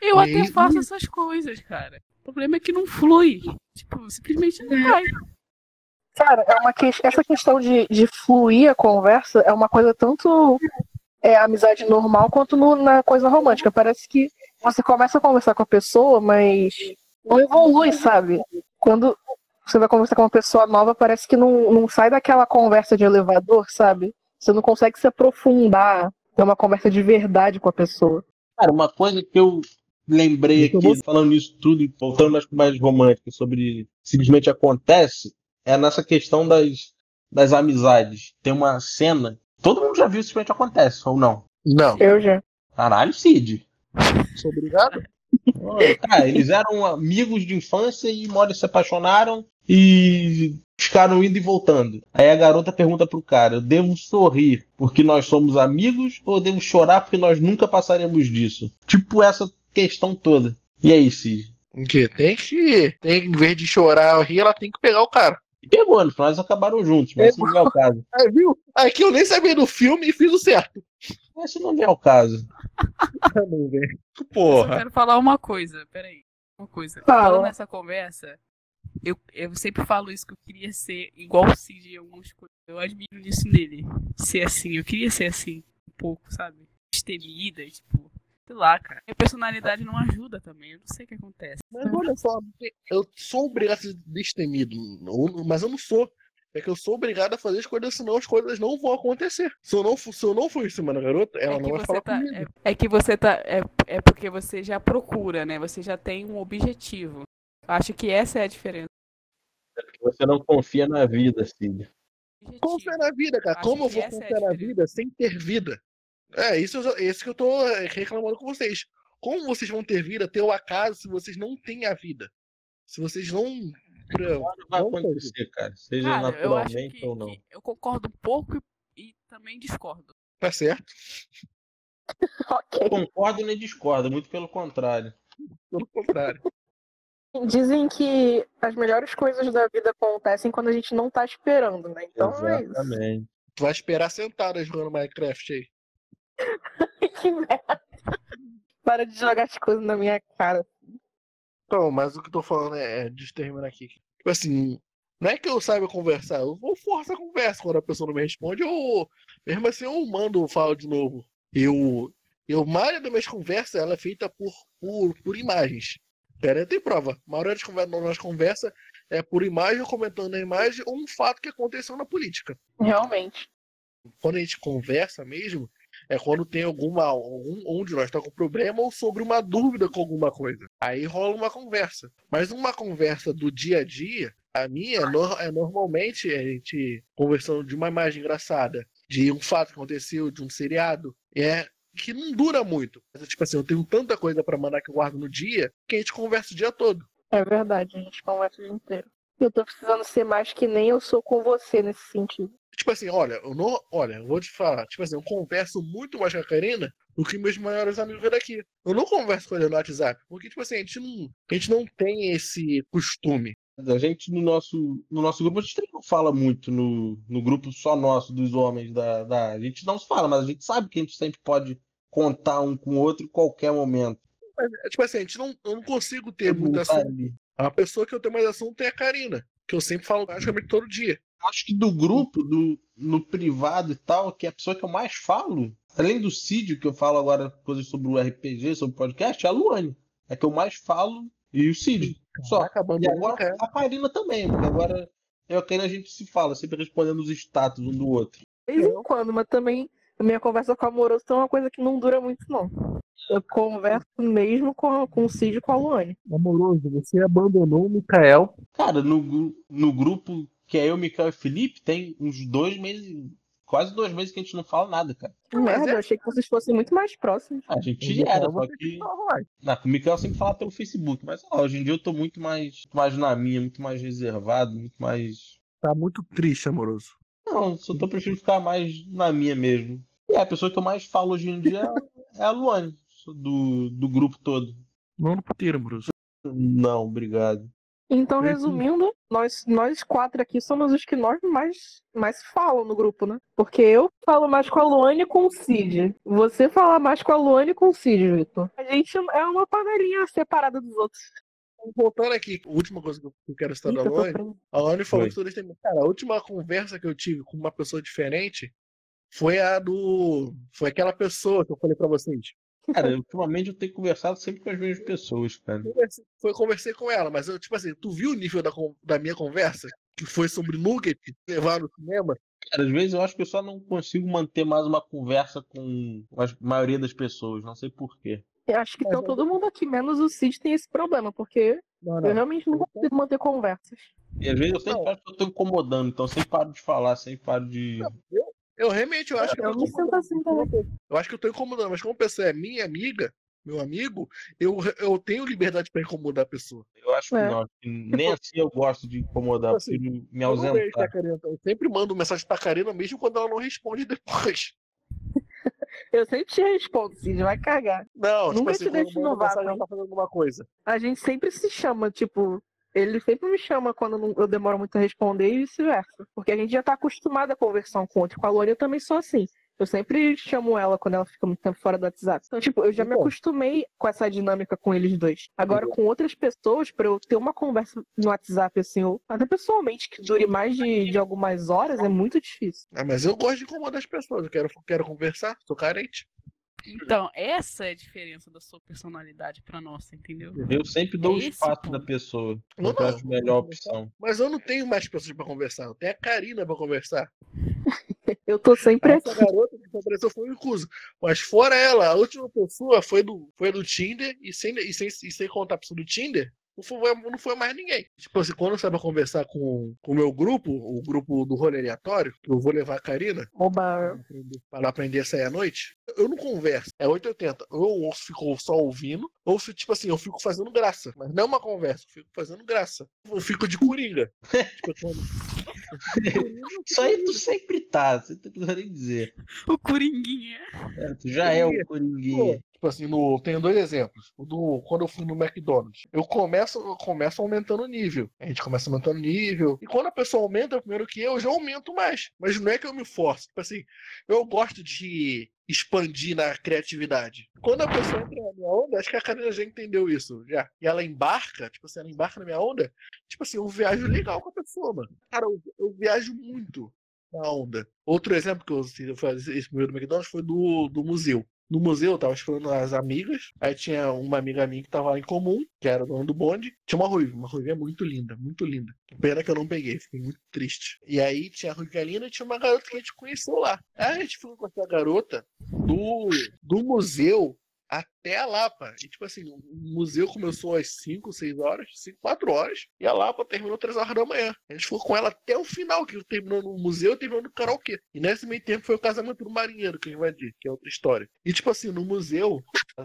Eu e... até faço essas coisas, cara. O problema é que não flui. Tipo, simplesmente não vai. Cara, é uma que... essa questão de, de fluir a conversa é uma coisa tanto é, amizade normal quanto no, na coisa romântica. Parece que você começa a conversar com a pessoa, mas não evolui, sabe? Quando você vai conversar com uma pessoa nova, parece que não, não sai daquela conversa de elevador, sabe? Você não consegue se aprofundar, ter uma conversa de verdade com a pessoa. Cara, uma coisa que eu lembrei aqui, falando isso tudo, voltando mais mais romântico, sobre simplesmente acontece, é nessa questão das, das amizades. Tem uma cena. Todo mundo já viu simplesmente acontece, ou não? Não. Eu já. Caralho, Cid. Sou obrigado. Cara, eles eram amigos de infância e uma hora se apaixonaram e ficaram indo e voltando. Aí a garota pergunta pro cara: eu devo sorrir porque nós somos amigos ou devo chorar porque nós nunca passaremos disso? Tipo essa questão toda. E aí, Cid? Que tem que. Tem, em vez de chorar ou rir, ela tem que pegar o cara. E pegou, no final eles acabaram juntos, mas esse não é o caso. Aí, viu? Aqui eu nem sabia do filme e fiz o certo. Esse não é o caso. Eu Porra. quero falar uma coisa, peraí. Uma coisa. Fala. Falando nessa conversa, eu, eu sempre falo isso que eu queria ser igual o Cid em algumas coisas. Eu admiro isso nele. Ser assim, eu queria ser assim, um pouco, sabe? Destemida, tipo. Sei lá, cara. Minha personalidade não ajuda também. Eu não sei o que acontece. Mas olha só, eu sou obrigado a ser destemido, mas eu não sou. É que eu sou obrigado a fazer as coisas, senão as coisas não vão acontecer. Se eu não, se eu não for em cima da garota, ela é não que vai você falar tá. comigo. É, é que você tá. É, é porque você já procura, né? Você já tem um objetivo. Acho que essa é a diferença. Você não confia na vida, Cid. Confiar na vida, cara. Acho Como eu vou é a confiar na vida sem ter vida? É, isso, esse que eu tô é, reclamando com vocês. Como vocês vão ter vida, ter o acaso, se vocês não têm a vida? Se vocês não. Não vai Não acontecer, cara. Seja Cara, eu acho naturalmente que, ou não. que eu concordo um pouco e, e também discordo. Tá certo? Ok. Concordo nem discordo, muito pelo contrário. Pelo contrário. Dizem que as melhores coisas da vida acontecem quando a gente não tá esperando, né? Então é isso. Exatamente. Tu vai esperar sentada jogando Minecraft aí. que merda. Para de jogar as coisas na minha cara. Então, mas o que eu tô falando é, é de terminar aqui. Tipo assim, não é que eu saiba conversar, eu vou forçar a conversa quando a pessoa não me responde, eu mesmo assim eu mando falo de novo. Eu, eu, a maioria das minhas conversas ela é feita por, por, por imagens. Pera, tem prova. A maioria das conversas, conversas é por imagem, comentando a imagem ou um fato que aconteceu na política. Realmente. Quando a gente conversa mesmo, é quando tem alguma. Algum, um de nós tá com problema ou sobre uma dúvida com alguma coisa. Aí rola uma conversa. Mas uma conversa do dia a dia, a minha é, nor- é normalmente a gente conversando de uma imagem engraçada, de um fato que aconteceu, de um seriado, é que não dura muito. Mas, tipo assim, eu tenho tanta coisa pra mandar que eu guardo no dia que a gente conversa o dia todo. É verdade, a gente conversa o dia inteiro. Eu tô precisando ser mais que nem eu sou com você nesse sentido. Tipo assim, olha, eu não. Olha, eu vou te falar. Tipo assim, eu converso muito mais com a Karina do que meus maiores amigos daqui. Eu não converso com ela no WhatsApp. Porque, tipo assim, a gente não, a gente não tem esse costume. A gente, no nosso, no nosso grupo, a gente não fala muito no, no grupo só nosso, dos homens da, da. A gente não se fala, mas a gente sabe que a gente sempre pode contar um com o outro em qualquer momento. Mas, é, tipo assim, a gente não, eu não consigo ter Todo muito assunto. A pessoa que eu tenho mais assunto é a Karina. Que eu sempre falo praticamente todo dia. Acho que do grupo, do, no privado e tal, que é a pessoa que eu mais falo, além do Cid, que eu falo agora coisas sobre o RPG, sobre o podcast, é a Luane. É que eu mais falo e o Cid. Só. E agora a Karina também, porque agora eu e a Karina a gente se fala, sempre respondendo os status um do outro. De vez em quando, mas também a minha conversa com o amoroso é uma coisa que não dura muito, não. Eu converso mesmo com, a- com o Cid e com a Luane. Amoroso, você abandonou o Mikael. Cara, no, no grupo que é eu, Mikael e Felipe, tem uns dois meses, quase dois meses que a gente não fala nada, cara. Que merda, é- eu achei que vocês fossem muito mais próximos. A gente era, só que. Não, com o Mikael eu sempre fala pelo Facebook, mas ó, hoje em dia eu tô muito mais, muito mais na minha, muito mais reservado, muito mais. Tá muito triste, amoroso. Não, só tô preferindo ficar mais na minha mesmo. E a pessoa que eu mais falo hoje em dia é a Luane, do, do grupo todo. Não no puteiro, amoroso. Não, obrigado. Então, sim. resumindo, nós, nós quatro aqui somos os que nós mais, mais falam no grupo, né? Porque eu falo mais com a Luane e com o Cid. Você fala mais com a Luane e com o Cid, Vitor. A gente é uma panelinha separada dos outros. Voltando aqui, a última coisa que eu quero citar da Luane. A Lani falou que todos têm. Cara, a última conversa que eu tive com uma pessoa diferente foi a do. Foi aquela pessoa que eu falei pra vocês. Cara, ultimamente eu tenho conversado sempre com as mesmas pessoas, cara. Conversei, foi, conversei com ela, mas eu, tipo assim, tu viu o nível da, da minha conversa? Que foi sobre Nugget, levar no cinema? Cara, às vezes eu acho que eu só não consigo manter mais uma conversa com a maioria das pessoas, não sei porquê. Eu acho que Mas então eu- todo mundo aqui, menos o Cid, tem esse problema, porque Não, eu realmente não consigo manter conversas. E às vezes eu sempre Não. acho que eu tô incomodando, então eu sempre paro de falar, sempre paro de. Eu realmente eu acho que eu, Eu tô me sinto assim também. Eu acho que eu tô incomodando, mas como a pessoa é minha amiga, meu amigo, eu, eu tenho liberdade pra incomodar a pessoa. Eu acho que É. não. que Nem assim eu gosto de incomodar, Tipo assim, prefiro me Eu não que ausentar. Karina- eu sempre mando mensagem pra Karina, mesmo quando ela não responde depois. Eu sempre te respondo, Cid, vai cagar. Não, tipo Nunca assim, te eu deixo no vácuo, tá fazendo alguma coisa. A gente sempre se chama, tipo, ele sempre me chama quando eu demoro muito a responder e vice-versa. Porque a gente já tá acostumado a conversar com o outro. Com a Lore eu também sou assim. Eu sempre chamo ela quando ela fica muito tempo fora do WhatsApp. Então, tipo, eu já me acostumei com essa dinâmica com eles dois. Agora, com outras pessoas, pra eu ter uma conversa no WhatsApp, assim, ou até pessoalmente, que dure mais de, de algumas horas, é muito difícil. Ah, mas eu gosto de incomodar as pessoas. Eu quero, quero conversar, sou carente. Então, essa é a diferença da sua personalidade pra nossa, entendeu? Eu sempre dou o Esse espaço ponto. da pessoa. Não, eu não. acho a melhor opção. Mas eu não tenho mais pessoas pra conversar. Eu tenho a Karina pra conversar. Eu tô sempre Essa aqui. garota que apareceu foi o Incuso. Mas fora ela, a última pessoa foi do, foi do Tinder e sem, e, sem, e sem contar a pessoa do Tinder, não foi, não foi mais ninguém. Tipo assim, quando eu saio pra conversar com com o meu grupo, o grupo do rolê aleatório, que eu vou levar a Karina Oba. para aprender a sair à noite, eu não converso. É 880. Ou eu fico só ouvindo, ou tipo assim, eu fico fazendo graça. Mas não é uma conversa, eu fico fazendo graça. Eu fico de coringa. tipo, quando... Isso aí tu sempre tá, você não precisa nem dizer. O Coringuinha. É, tu já é o Coringuinha. Tipo assim, no, tenho dois exemplos. Do, quando eu fui no McDonald's, eu começo, eu começo aumentando o nível. A gente começa aumentando o nível. E quando a pessoa aumenta primeiro que eu, eu já aumento mais. Mas não é que eu me forço. Tipo assim, eu gosto de expandir na criatividade. Quando a pessoa entra na minha onda, acho que a Karina já entendeu isso já. E ela embarca, tipo assim, ela embarca na minha onda, tipo assim, eu viajo legal com a pessoa, mano. Cara, eu, eu viajo muito na onda. Outro exemplo que eu, assim, fiz esse primeiro do McDonald's foi do, do museu. No museu, eu tava esperando as amigas. Aí tinha uma amiga minha que tava lá em comum, que era dona do bonde. Tinha uma ruiva, uma ruiva muito linda, muito linda. Pena que eu não peguei, fiquei muito triste. E aí tinha a ruiva linda e tinha uma garota que a gente conheceu lá. Aí a gente foi com essa garota do, do museu até a Lapa. E tipo assim, o museu começou às 5, 6 horas, 5, 4 horas, e a Lapa terminou 3 horas da manhã. A gente ficou com ela até o final, que terminou no museu e terminou no karaokê. E nesse meio tempo foi o casamento do marinheiro que a gente vai dizer, que é outra história. E tipo assim, no museu,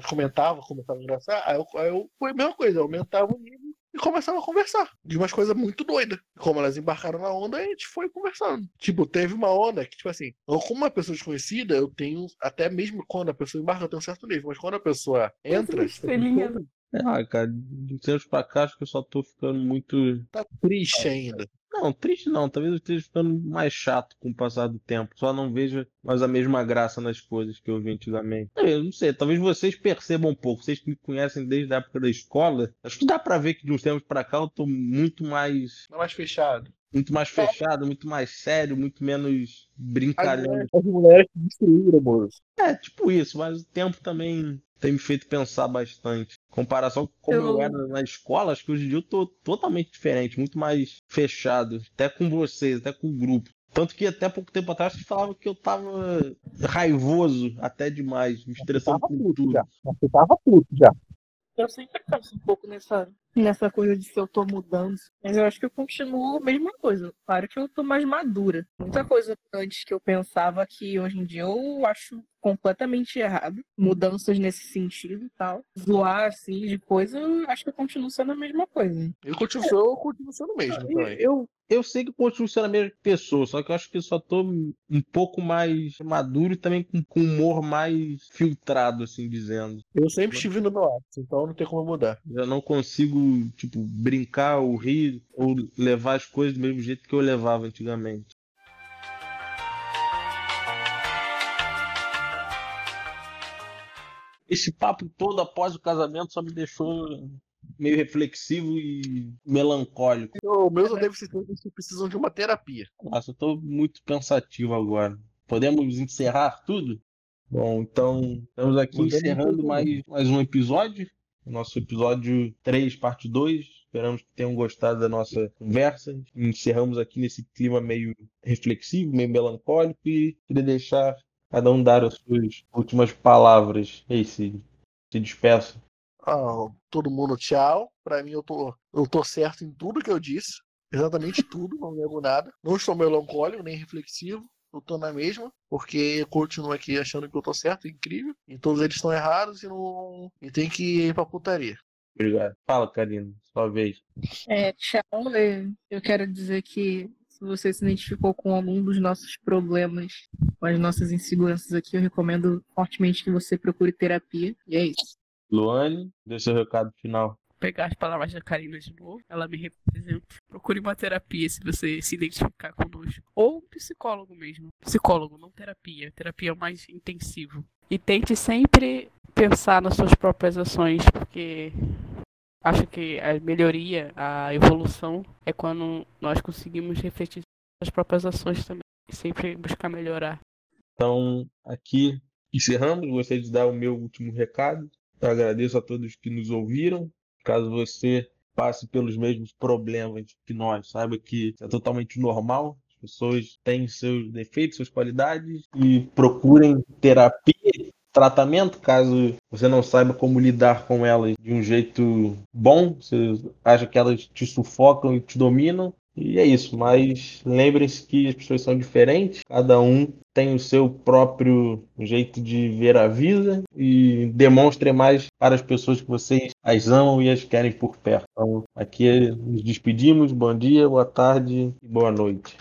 comentava, começava a engraçar, aí eu, aí eu foi a mesma coisa, eu aumentava o nível e começava a conversar. De umas coisas muito doidas. Como elas embarcaram na onda, a gente foi conversando. Tipo, teve uma onda que, tipo assim, eu, como uma pessoa desconhecida, eu tenho, até mesmo quando a pessoa embarca, eu tenho um certo nível. Mas quando a pessoa entra, uma estrelinha. Ah, cara, de tempos pra cá acho que eu só tô ficando muito. tá triste ainda. Não, triste não. Talvez eu esteja ficando mais chato com o passar do tempo. Só não vejo mais a mesma graça nas coisas que eu vi antigamente. Eu não sei, talvez vocês percebam um pouco. Vocês que me conhecem desde a época da escola, acho que dá pra ver que de uns tempos pra cá eu tô muito mais. É mais fechado. Muito mais fechado, muito mais sério, muito menos brincalhão. As mulheres que destruíram, moço. É, tipo isso, mas o tempo também tem me feito pensar bastante. Em comparação com como eu... Eu- era na escola, acho que hoje em dia eu tô totalmente diferente, muito mais fechado, até com vocês, até com o grupo. Tanto que até pouco tempo atrás vocês falavam que eu tava raivoso até demais, me estressando com tudo. já. Você tava puto já. Eu sempre penso um pouco nessa, nessa coisa de se eu tô mudando. Mas eu acho que eu continuo a mesma coisa. Claro que eu tô mais madura. Muita coisa antes que eu pensava que hoje em dia eu acho completamente errado. Mudanças nesse sentido e tal. Zoar assim de coisa, eu acho que eu continuo sendo a mesma coisa. Eu continuo, eu continuo sendo o mesmo também. Eu, eu sei que eu continuo sendo a mesma pessoa, só que eu acho que eu só tô um pouco mais maduro e também com, com humor mais filtrado, assim dizendo. Eu sempre estive no meu ápice, então não tem como mudar. Eu não consigo, tipo, brincar ou rir ou levar as coisas do mesmo jeito que eu levava antigamente. Esse papo todo após o casamento só me deixou meio reflexivo e melancólico. Então, meus deficientes precisam de uma terapia. Nossa, eu tô muito pensativo agora. Podemos encerrar tudo? Bom, então estamos aqui Podemos encerrando mais, mais um episódio. Nosso episódio 3, parte 2. Esperamos que tenham gostado da nossa conversa. Encerramos aqui nesse clima meio reflexivo, meio melancólico e queria deixar cada um dar as suas últimas palavras. Ei, Cid, se despeça. Ah, todo mundo tchau. Pra mim, eu tô, eu tô certo em tudo que eu disse. Exatamente tudo, não nego nada. Não estou melancólico nem reflexivo. Eu tô na mesma, porque eu continuo aqui achando que eu tô certo, incrível, e todos eles estão errados e não. E tem que ir pra putaria. Obrigado. Fala, Karina, sua vez. É, tchau. Eu- Eu quero dizer que se você se identificou com algum dos nossos problemas, com as nossas inseguranças aqui, eu recomendo fortemente que você procure terapia. E é isso. Luane, dê seu recado final. Pegar as palavras da Karina de novo, ela me representa. Procure uma terapia se você se identificar conosco. Ou um psicólogo mesmo. Psicólogo, não terapia. Terapia é mais intensivo. E tente sempre pensar nas suas próprias ações, porque acho que a melhoria, a evolução é quando nós conseguimos refletir nas próprias ações também. E sempre buscar melhorar. Então, aqui encerramos. Gostaria de dar o meu último recado. Eu agradeço a todos que nos ouviram. Caso você passe pelos mesmos problemas que nós, saiba que é totalmente normal. As pessoas têm seus defeitos, suas qualidades e procurem terapia, tratamento, caso você não saiba como lidar com elas de um jeito bom, você acha que elas te sufocam e te dominam. E é isso, mas lembrem-se que as pessoas são diferentes, cada um tem o seu próprio jeito de ver a vida e demonstre mais para as pessoas que vocês as amam e as querem por perto. Então, aqui nos despedimos, bom dia, boa tarde e boa noite.